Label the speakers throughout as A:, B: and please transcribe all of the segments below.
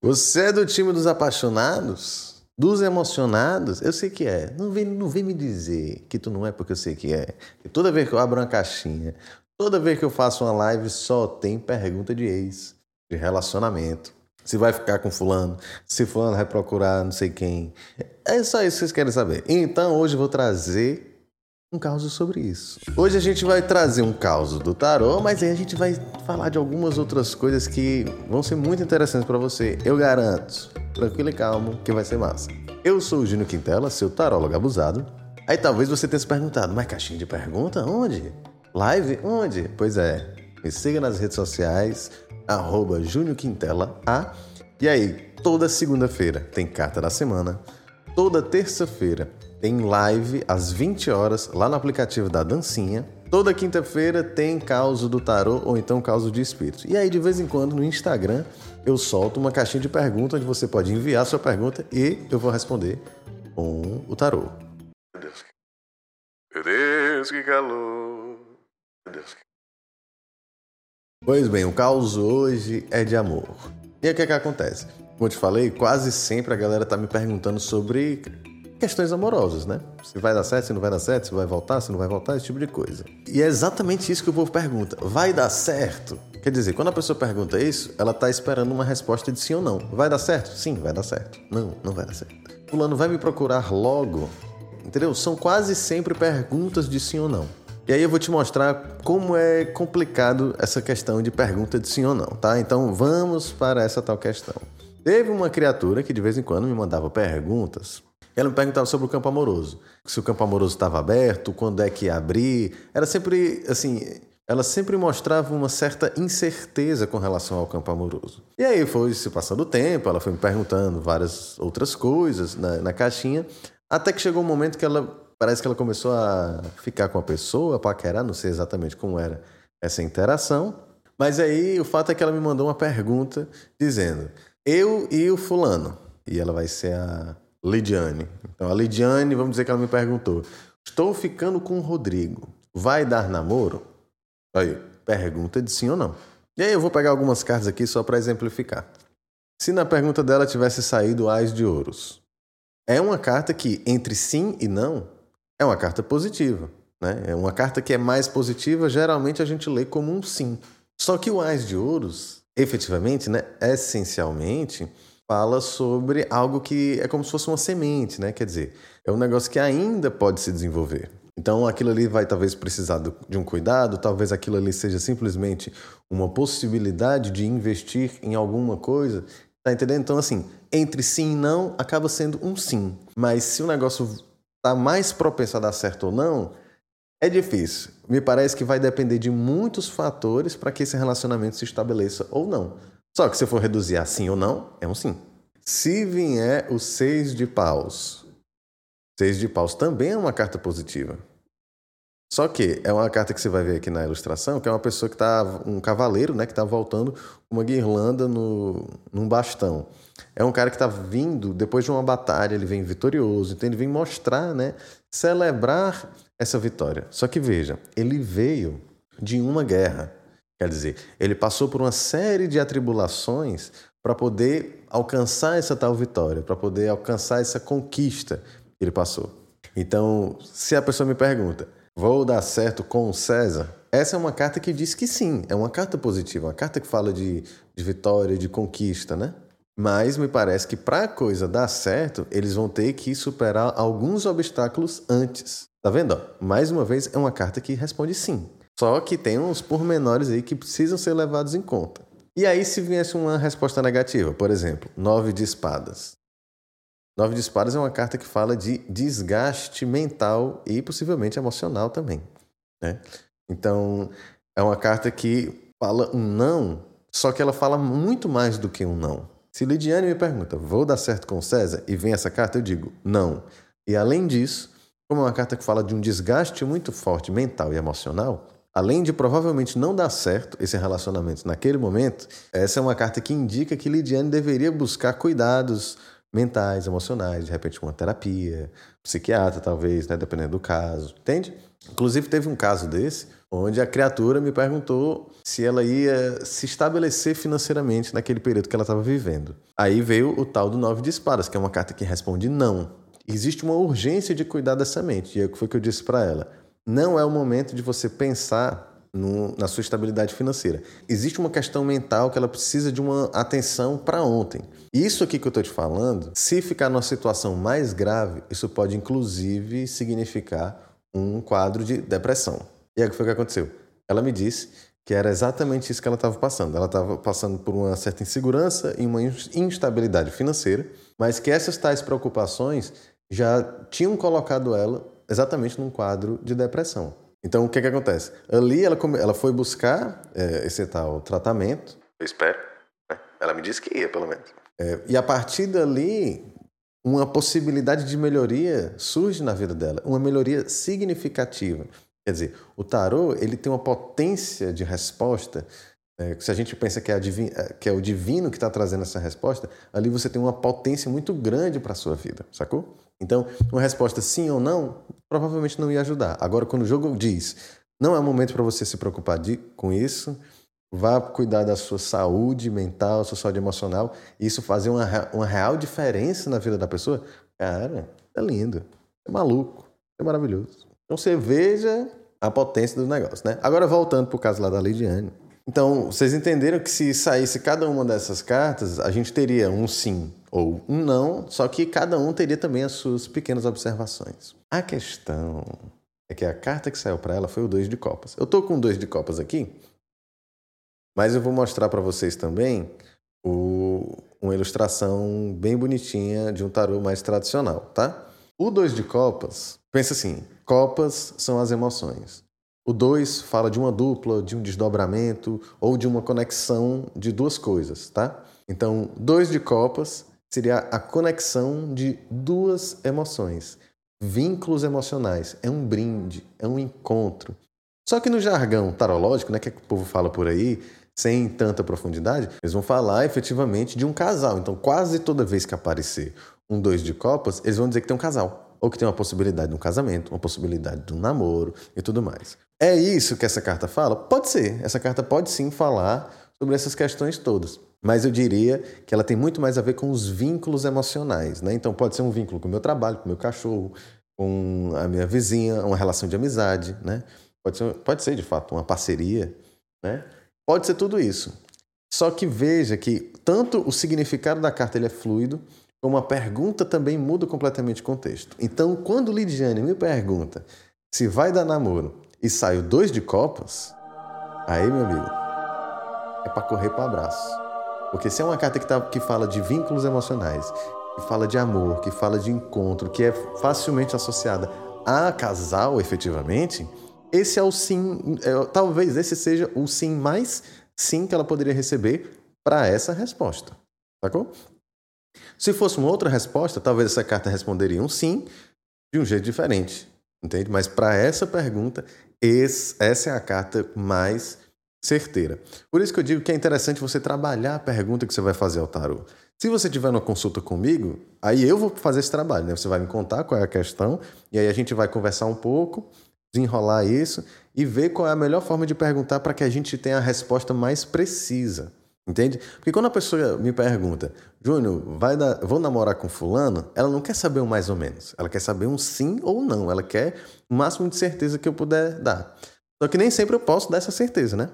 A: Você é do time dos apaixonados? Dos emocionados? Eu sei que é. Não vem, não vem me dizer que tu não é porque eu sei que é. E toda vez que eu abro uma caixinha, toda vez que eu faço uma live, só tem pergunta de ex, de relacionamento. Se vai ficar com fulano, se fulano vai procurar não sei quem. É só isso que vocês querem saber. Então hoje eu vou trazer um caso sobre isso. Hoje a gente vai trazer um caso do tarô, mas aí a gente vai falar de algumas outras coisas que vão ser muito interessantes para você. Eu garanto. Tranquilo e calmo, que vai ser massa. Eu sou o Gino Quintela, seu tarólogo abusado. Aí talvez você tenha se perguntado, mas caixinha de pergunta? Onde? Live? Onde? Pois é, me siga nas redes sociais, arroba Júnior Quintela A. E aí, toda segunda-feira tem carta da semana, toda terça-feira tem live às 20 horas lá no aplicativo da Dancinha. Toda quinta-feira tem causa do tarô ou então causa de espírito. E aí, de vez em quando, no Instagram, eu solto uma caixinha de perguntas onde você pode enviar sua pergunta e eu vou responder com o tarô. Meu Deus, meu Deus que calor. Meu Deus. Pois bem, o caos hoje é de amor. E o que é que acontece? Como eu te falei, quase sempre a galera tá me perguntando sobre questões amorosas, né? Se vai dar certo, se não vai dar certo, se vai voltar, se não vai voltar, esse tipo de coisa. E é exatamente isso que o povo pergunta. Vai dar certo? Quer dizer, quando a pessoa pergunta isso, ela está esperando uma resposta de sim ou não. Vai dar certo? Sim, vai dar certo. Não, não vai dar certo. Fulano vai me procurar logo. Entendeu? São quase sempre perguntas de sim ou não. E aí eu vou te mostrar como é complicado essa questão de pergunta de sim ou não, tá? Então vamos para essa tal questão. Teve uma criatura que de vez em quando me mandava perguntas ela me perguntava sobre o campo amoroso. Se o campo amoroso estava aberto, quando é que ia abrir. Era sempre, assim, ela sempre mostrava uma certa incerteza com relação ao campo amoroso. E aí foi se passando o tempo, ela foi me perguntando várias outras coisas na, na caixinha, até que chegou um momento que ela parece que ela começou a ficar com a pessoa, a paquerar, não sei exatamente como era essa interação. Mas aí o fato é que ela me mandou uma pergunta dizendo: Eu e o fulano. E ela vai ser a Lidiane. Então, a Lidiane, vamos dizer que ela me perguntou: Estou ficando com o Rodrigo. Vai dar namoro? Aí, pergunta de sim ou não. E aí, eu vou pegar algumas cartas aqui só para exemplificar. Se na pergunta dela tivesse saído Ais de Ouros, é uma carta que, entre sim e não, é uma carta positiva. Né? É uma carta que é mais positiva, geralmente a gente lê como um sim. Só que o Ais de Ouros, efetivamente, né, essencialmente, fala sobre algo que é como se fosse uma semente, né? Quer dizer, é um negócio que ainda pode se desenvolver. Então aquilo ali vai talvez precisar de um cuidado, talvez aquilo ali seja simplesmente uma possibilidade de investir em alguma coisa. Tá entendendo? Então, assim, entre sim e não acaba sendo um sim. Mas se o negócio está mais propenso a dar certo ou não, é difícil. Me parece que vai depender de muitos fatores para que esse relacionamento se estabeleça ou não. Só que se eu for reduzir a sim ou não, é um sim. Se vier o seis de paus, seis de paus também é uma carta positiva. Só que é uma carta que você vai ver aqui na ilustração, que é uma pessoa que está, um cavaleiro, né, que está voltando uma guirlanda no, num bastão. É um cara que está vindo, depois de uma batalha, ele vem vitorioso, então ele vem mostrar, né, celebrar essa vitória. Só que veja, ele veio de uma guerra. Quer dizer, ele passou por uma série de atribulações para poder alcançar essa tal vitória, para poder alcançar essa conquista que ele passou. Então, se a pessoa me pergunta, vou dar certo com o César? Essa é uma carta que diz que sim, é uma carta positiva, uma carta que fala de, de vitória, de conquista, né? Mas me parece que para a coisa dar certo, eles vão ter que superar alguns obstáculos antes. Tá vendo? Mais uma vez, é uma carta que responde sim. Só que tem uns pormenores aí que precisam ser levados em conta. E aí, se viesse uma resposta negativa, por exemplo, nove de espadas. Nove de espadas é uma carta que fala de desgaste mental e possivelmente emocional também. Né? Então, é uma carta que fala um não, só que ela fala muito mais do que um não. Se Lidiane me pergunta, vou dar certo com César? E vem essa carta, eu digo, não. E além disso, como é uma carta que fala de um desgaste muito forte mental e emocional, Além de provavelmente não dar certo esse relacionamento naquele momento, essa é uma carta que indica que Lidiane deveria buscar cuidados mentais, emocionais, de repente uma terapia, psiquiatra talvez, né, dependendo do caso, entende? Inclusive teve um caso desse onde a criatura me perguntou se ela ia se estabelecer financeiramente naquele período que ela estava vivendo. Aí veio o tal do nove de espadas, que é uma carta que responde não. Existe uma urgência de cuidar dessa mente, e é o que foi que eu disse para ela. Não é o momento de você pensar no, na sua estabilidade financeira. Existe uma questão mental que ela precisa de uma atenção para ontem. Isso aqui que eu estou te falando, se ficar numa situação mais grave, isso pode inclusive significar um quadro de depressão. E aí o foi que aconteceu? Ela me disse que era exatamente isso que ela estava passando. Ela estava passando por uma certa insegurança e uma instabilidade financeira, mas que essas tais preocupações já tinham colocado ela exatamente num quadro de depressão. Então, o que, que acontece? Ali ela, ela foi buscar é, esse tal tratamento. Eu espero. Né? Ela me disse que ia, pelo menos. É, e a partir dali, uma possibilidade de melhoria surge na vida dela, uma melhoria significativa. Quer dizer, o tarô ele tem uma potência de resposta. É, se a gente pensa que é, é que é o divino que está trazendo essa resposta, ali você tem uma potência muito grande para a sua vida, sacou? Então, uma resposta sim ou não provavelmente não ia ajudar. Agora, quando o jogo diz não é o momento para você se preocupar de, com isso, vá cuidar da sua saúde mental, sua saúde emocional, e isso fazer uma, uma real diferença na vida da pessoa, cara, é lindo, é maluco, é maravilhoso. Então você veja a potência do negócio, né? Agora voltando para o caso lá da Lidiane. Então, vocês entenderam que se saísse cada uma dessas cartas, a gente teria um sim ou não, só que cada um teria também as suas pequenas observações. A questão é que a carta que saiu para ela foi o dois de copas. Eu tô com dois de copas aqui, mas eu vou mostrar para vocês também o, uma ilustração bem bonitinha de um tarô mais tradicional, tá? O dois de copas, pensa assim, copas são as emoções. O dois fala de uma dupla, de um desdobramento ou de uma conexão de duas coisas, tá? Então, dois de copas seria a conexão de duas emoções. Vínculos emocionais. É um brinde, é um encontro. Só que no jargão tarológico, né, que, é que o povo fala por aí, sem tanta profundidade, eles vão falar efetivamente de um casal. Então, quase toda vez que aparecer um dois de copas, eles vão dizer que tem um casal. Ou que tem uma possibilidade de um casamento, uma possibilidade de um namoro e tudo mais. É isso que essa carta fala? Pode ser. Essa carta pode sim falar sobre essas questões todas. Mas eu diria que ela tem muito mais a ver com os vínculos emocionais, né? Então pode ser um vínculo com o meu trabalho, com o meu cachorro, com a minha vizinha, uma relação de amizade, né? Pode ser, pode ser de fato uma parceria, né? Pode ser tudo isso. Só que veja que tanto o significado da carta ele é fluido, como a pergunta também muda completamente o contexto. Então, quando Lidiane me pergunta se vai dar namoro e sai o dois de copas, aí, meu amigo, é para correr para abraço. Porque se é uma carta que, tá, que fala de vínculos emocionais, que fala de amor, que fala de encontro, que é facilmente associada a casal efetivamente, esse é o sim, é, talvez esse seja o sim mais sim que ela poderia receber para essa resposta. Sacou? Se fosse uma outra resposta, talvez essa carta responderia um sim de um jeito diferente. Entende? Mas para essa pergunta, esse, essa é a carta mais certeira. Por isso que eu digo que é interessante você trabalhar a pergunta que você vai fazer ao tarô. Se você tiver uma consulta comigo, aí eu vou fazer esse trabalho, né? Você vai me contar qual é a questão e aí a gente vai conversar um pouco, desenrolar isso e ver qual é a melhor forma de perguntar para que a gente tenha a resposta mais precisa. Entende? Porque quando a pessoa me pergunta, Júnior, vai dar, vou namorar com fulano, ela não quer saber um mais ou menos. Ela quer saber um sim ou não. Ela quer o máximo de certeza que eu puder dar. Só que nem sempre eu posso dar essa certeza, né?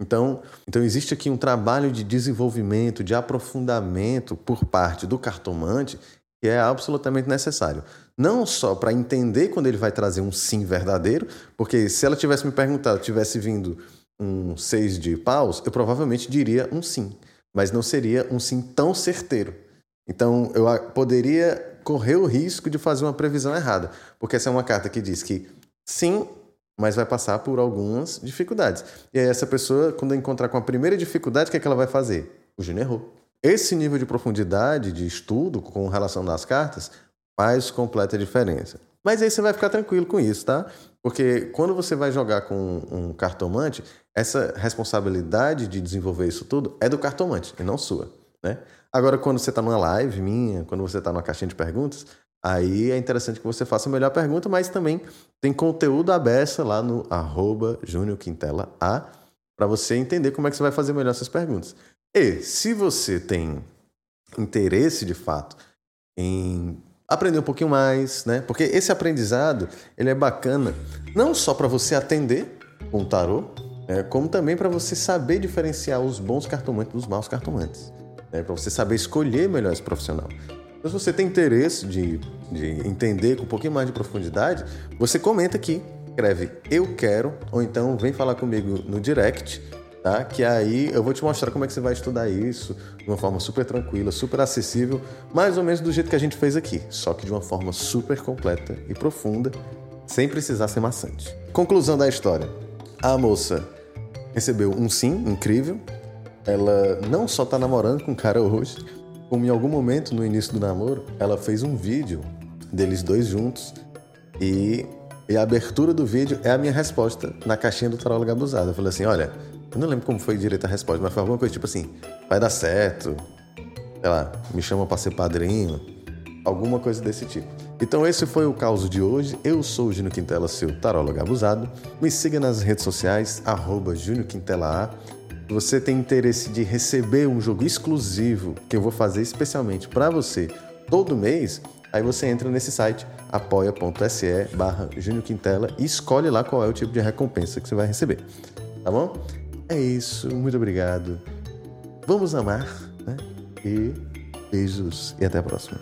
A: Então, então existe aqui um trabalho de desenvolvimento, de aprofundamento por parte do cartomante que é absolutamente necessário. Não só para entender quando ele vai trazer um sim verdadeiro, porque se ela tivesse me perguntado, tivesse vindo um seis de paus, eu provavelmente diria um sim, mas não seria um sim tão certeiro. Então eu poderia correr o risco de fazer uma previsão errada, porque essa é uma carta que diz que sim mas vai passar por algumas dificuldades. E aí essa pessoa, quando encontrar com a primeira dificuldade, o que, é que ela vai fazer? O Gino errou. Esse nível de profundidade de estudo com relação das cartas faz completa diferença. Mas aí você vai ficar tranquilo com isso, tá? Porque quando você vai jogar com um cartomante, essa responsabilidade de desenvolver isso tudo é do cartomante e não sua. Né? Agora, quando você está numa live minha, quando você está numa caixinha de perguntas, aí é interessante que você faça a melhor pergunta, mas também tem conteúdo aberto lá no arroba A para você entender como é que você vai fazer melhor essas perguntas. E se você tem interesse de fato em aprender um pouquinho mais, né? Porque esse aprendizado ele é bacana não só para você atender com o tarô, né? como também para você saber diferenciar os bons cartomantes dos maus cartomantes, né? para você saber escolher melhor esse profissional. Então, se você tem interesse de, de entender com um pouquinho mais de profundidade, você comenta aqui, escreve eu quero, ou então vem falar comigo no direct tá? Que aí eu vou te mostrar como é que você vai estudar isso de uma forma super tranquila, super acessível, mais ou menos do jeito que a gente fez aqui, só que de uma forma super completa e profunda, sem precisar ser maçante. Conclusão da história. A moça recebeu um sim incrível. Ela não só tá namorando com o cara hoje, como em algum momento no início do namoro, ela fez um vídeo deles dois juntos e, e a abertura do vídeo é a minha resposta na caixinha do tarólogo abusado. Eu falei assim: olha, eu não lembro como foi direito a resposta, mas foi alguma coisa tipo assim: vai dar certo, sei lá, me chama para ser padrinho, alguma coisa desse tipo. Então esse foi o caos de hoje. Eu sou o Júnior Quintela, seu tarólogo abusado. Me siga nas redes sociais, arroba Júnior Quintela A. Você tem interesse de receber um jogo exclusivo que eu vou fazer especialmente para você todo mês, aí você entra nesse site apoia.se barra Quintela e escolhe lá qual é o tipo de recompensa que você vai receber. Tá bom? É isso, muito obrigado. Vamos amar, né? E beijos e até a próxima.